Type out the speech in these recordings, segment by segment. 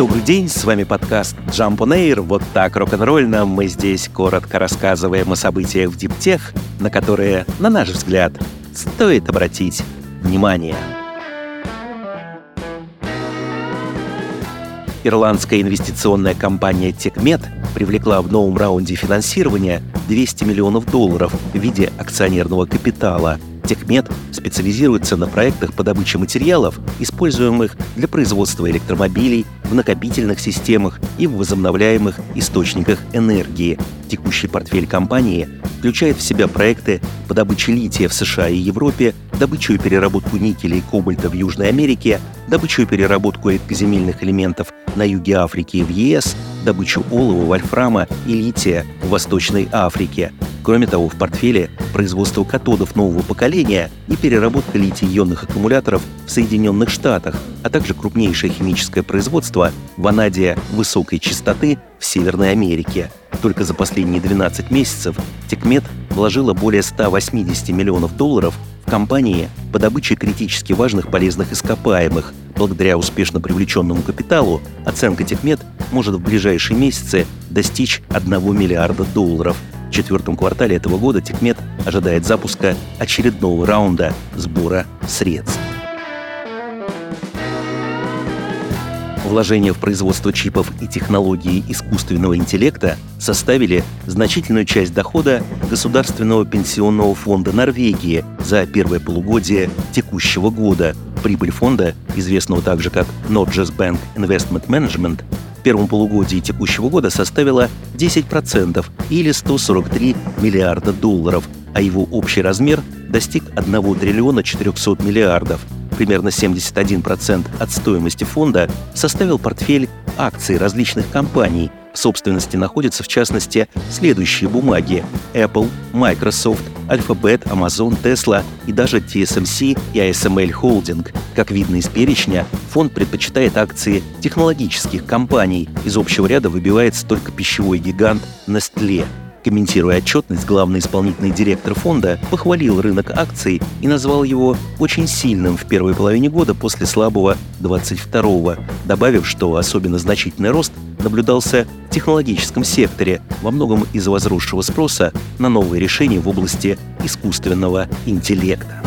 Добрый день, с вами подкаст Jump on Air. Вот так рок-н-ролльно мы здесь коротко рассказываем о событиях в диптех, на которые, на наш взгляд, стоит обратить внимание. Ирландская инвестиционная компания Techmed привлекла в новом раунде финансирования 200 миллионов долларов в виде акционерного капитала – Техмет специализируется на проектах по добыче материалов, используемых для производства электромобилей, в накопительных системах и в возобновляемых источниках энергии. Текущий портфель компании включает в себя проекты по добыче лития в США и Европе, добычу и переработку никеля и кобальта в Южной Америке, добычу и переработку редкоземельных элементов на юге Африки и в ЕС, добычу олова, вольфрама и лития в Восточной Африке – Кроме того, в портфеле производство катодов нового поколения и переработка литий-ионных аккумуляторов в Соединенных Штатах, а также крупнейшее химическое производство ванадия высокой частоты в Северной Америке. Только за последние 12 месяцев Текмет вложила более 180 миллионов долларов в компании по добыче критически важных полезных ископаемых. Благодаря успешно привлеченному капиталу оценка Текмет может в ближайшие месяцы достичь 1 миллиарда долларов – в четвертом квартале этого года Текмет ожидает запуска очередного раунда сбора средств. Вложения в производство чипов и технологии искусственного интеллекта составили значительную часть дохода Государственного пенсионного фонда Норвегии за первое полугодие текущего года. Прибыль фонда, известного также как Norges Bank Investment Management, в первом полугодии текущего года составила 10% или 143 миллиарда долларов, а его общий размер достиг 1 триллиона 400 миллиардов. Примерно 71% от стоимости фонда составил портфель акций различных компаний. В собственности находятся, в частности, следующие бумаги – Apple, Microsoft, Alphabet, Amazon, Tesla и даже TSMC и ASML Holding. Как видно из перечня, фонд предпочитает акции технологических компаний. Из общего ряда выбивается только пищевой гигант Nestle. Комментируя отчетность, главный исполнительный директор фонда похвалил рынок акций и назвал его очень сильным в первой половине года после слабого 22-го, добавив, что особенно значительный рост наблюдался в технологическом секторе, во многом из-за возросшего спроса на новые решения в области искусственного интеллекта.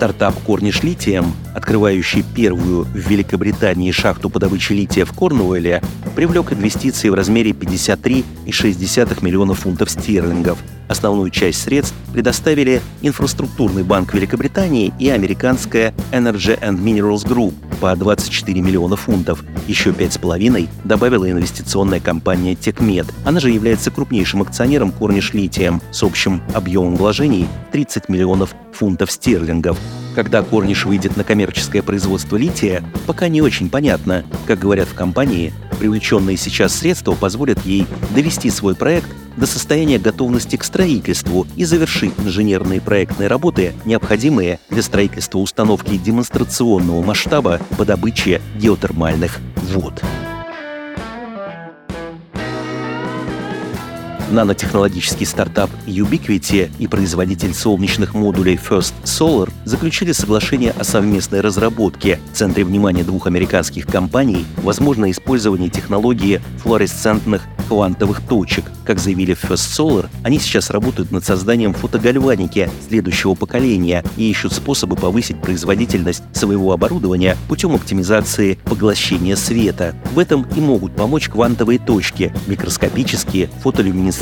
Стартап «Корниш Литием», открывающий первую в Великобритании шахту по добыче лития в Корнуэлле, привлек инвестиции в размере 53,6 миллионов фунтов стерлингов. Основную часть средств предоставили Инфраструктурный банк Великобритании и американская Energy and Minerals Group по 24 миллиона фунтов. Еще 5,5 добавила инвестиционная компания Techmed. Она же является крупнейшим акционером Cornish Lithium с общим объемом вложений 30 миллионов фунтов стерлингов. Когда Корниш выйдет на коммерческое производство лития, пока не очень понятно. Как говорят в компании, привлеченные сейчас средства позволят ей довести свой проект до состояния готовности к строительству и завершить инженерные проектные работы, необходимые для строительства установки демонстрационного масштаба по добыче геотермальных вод. Нанотехнологический стартап Ubiquiti и производитель солнечных модулей First Solar заключили соглашение о совместной разработке. В центре внимания двух американских компаний возможно использование технологии флуоресцентных квантовых точек. Как заявили в First Solar, они сейчас работают над созданием фотогальваники следующего поколения и ищут способы повысить производительность своего оборудования путем оптимизации поглощения света. В этом и могут помочь квантовые точки, микроскопические фотолюминесцентные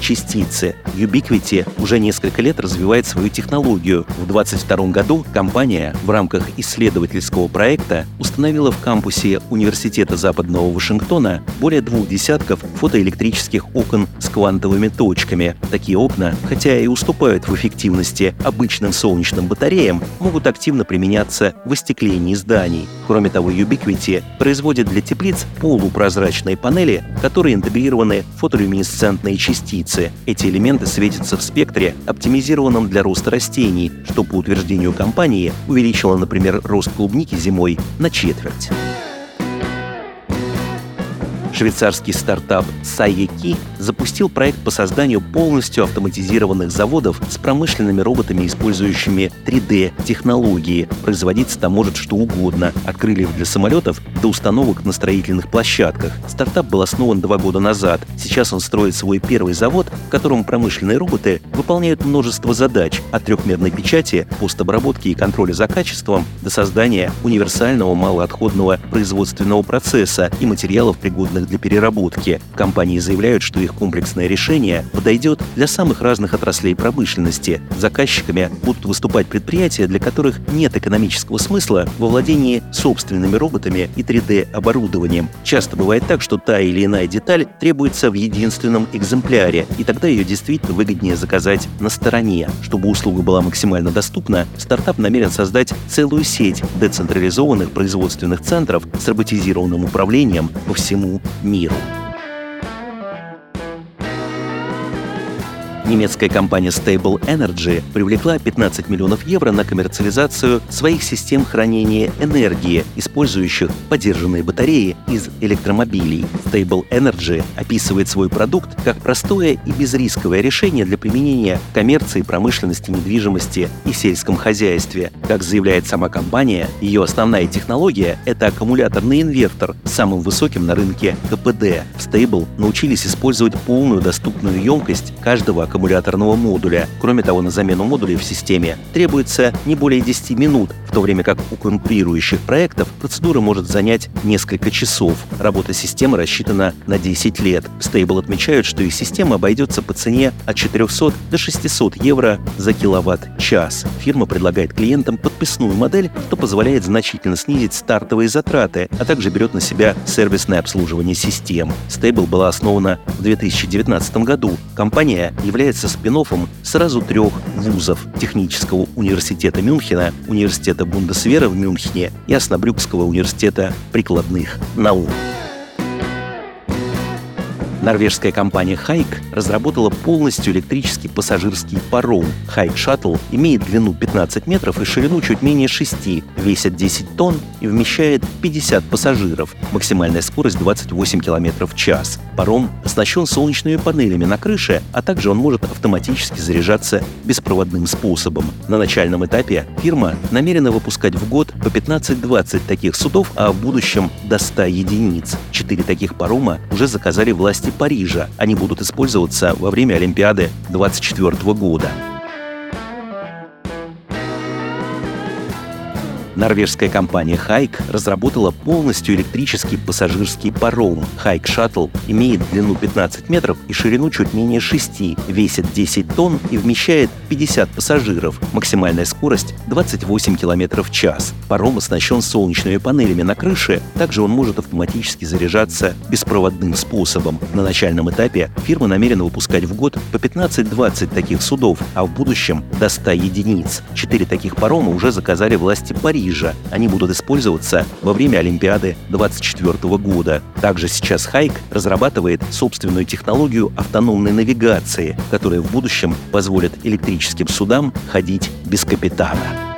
частицы. Ubiquiti уже несколько лет развивает свою технологию. В 2022 году компания в рамках исследовательского проекта установила в кампусе Университета Западного Вашингтона более двух десятков фото фотоэлектрических окон с квантовыми точками. Такие окна, хотя и уступают в эффективности обычным солнечным батареям, могут активно применяться в остеклении зданий. Кроме того, Ubiquiti производит для теплиц полупрозрачные панели, которые интегрированы фотолюминесцентные частицы. Эти элементы светятся в спектре, оптимизированном для роста растений, что, по утверждению компании, увеличило, например, рост клубники зимой на четверть. Швейцарский стартап Sayeki запустил проект по созданию полностью автоматизированных заводов с промышленными роботами, использующими 3D-технологии. Производиться там может что угодно, от крыльев для самолетов до установок на строительных площадках. Стартап был основан два года назад. Сейчас он строит свой первый завод, в котором промышленные роботы выполняют множество задач от трехмерной печати, постобработки и контроля за качеством до создания универсального малоотходного производственного процесса и материалов, пригодных для переработки. Компании заявляют, что их комплексное решение подойдет для самых разных отраслей промышленности. Заказчиками будут выступать предприятия, для которых нет экономического смысла во владении собственными роботами и 3D-оборудованием. Часто бывает так, что та или иная деталь требуется в единственном экземпляре, и тогда ее действительно выгоднее заказать на стороне. Чтобы услуга была максимально доступна, стартап намерен создать целую сеть децентрализованных производственных центров с роботизированным управлением по всему миру. Немецкая компания Stable Energy привлекла 15 миллионов евро на коммерциализацию своих систем хранения энергии, использующих поддержанные батареи из электромобилей. Stable Energy описывает свой продукт как простое и безрисковое решение для применения коммерции, промышленности, недвижимости и сельском хозяйстве. Как заявляет сама компания, ее основная технология — это аккумуляторный инвертор с самым высоким на рынке КПД. В Stable научились использовать полную доступную емкость каждого аккумулятора аккумуляторного модуля. Кроме того, на замену модулей в системе требуется не более 10 минут, в то время как у конкурирующих проектов процедура может занять несколько часов. Работа системы рассчитана на 10 лет. Stable отмечают, что их система обойдется по цене от 400 до 600 евро за киловатт-час. Фирма предлагает клиентам подписную модель, что позволяет значительно снизить стартовые затраты, а также берет на себя сервисное обслуживание систем. Stable была основана в 2019 году. Компания является является спин сразу трех вузов – Технического университета Мюнхена, Университета Бундесвера в Мюнхене и Оснобрюкского университета прикладных наук. Норвежская компания Хайк разработала полностью электрический пассажирский паром. Хайк Shuttle имеет длину 15 метров и ширину чуть менее 6, весит 10 тонн и вмещает 50 пассажиров. Максимальная скорость 28 км в час. Паром оснащен солнечными панелями на крыше, а также он может автоматически заряжаться беспроводным способом. На начальном этапе фирма намерена выпускать в год по 15-20 таких судов, а в будущем до 100 единиц. Четыре таких парома уже заказали власти Парижа. Они будут использоваться во время Олимпиады 2024 года. Норвежская компания Хайк разработала полностью электрический пассажирский паром. Хайк Shuttle имеет длину 15 метров и ширину чуть менее 6, весит 10 тонн и вмещает 50 пассажиров. Максимальная скорость 28 км в час. Паром оснащен солнечными панелями на крыше, также он может автоматически заряжаться беспроводным способом. На начальном этапе фирма намерена выпускать в год по 15-20 таких судов, а в будущем до 100 единиц. Четыре таких парома уже заказали власти Парижа Парижа. Они будут использоваться во время Олимпиады 2024 года. Также сейчас Хайк разрабатывает собственную технологию автономной навигации, которая в будущем позволит электрическим судам ходить без капитана.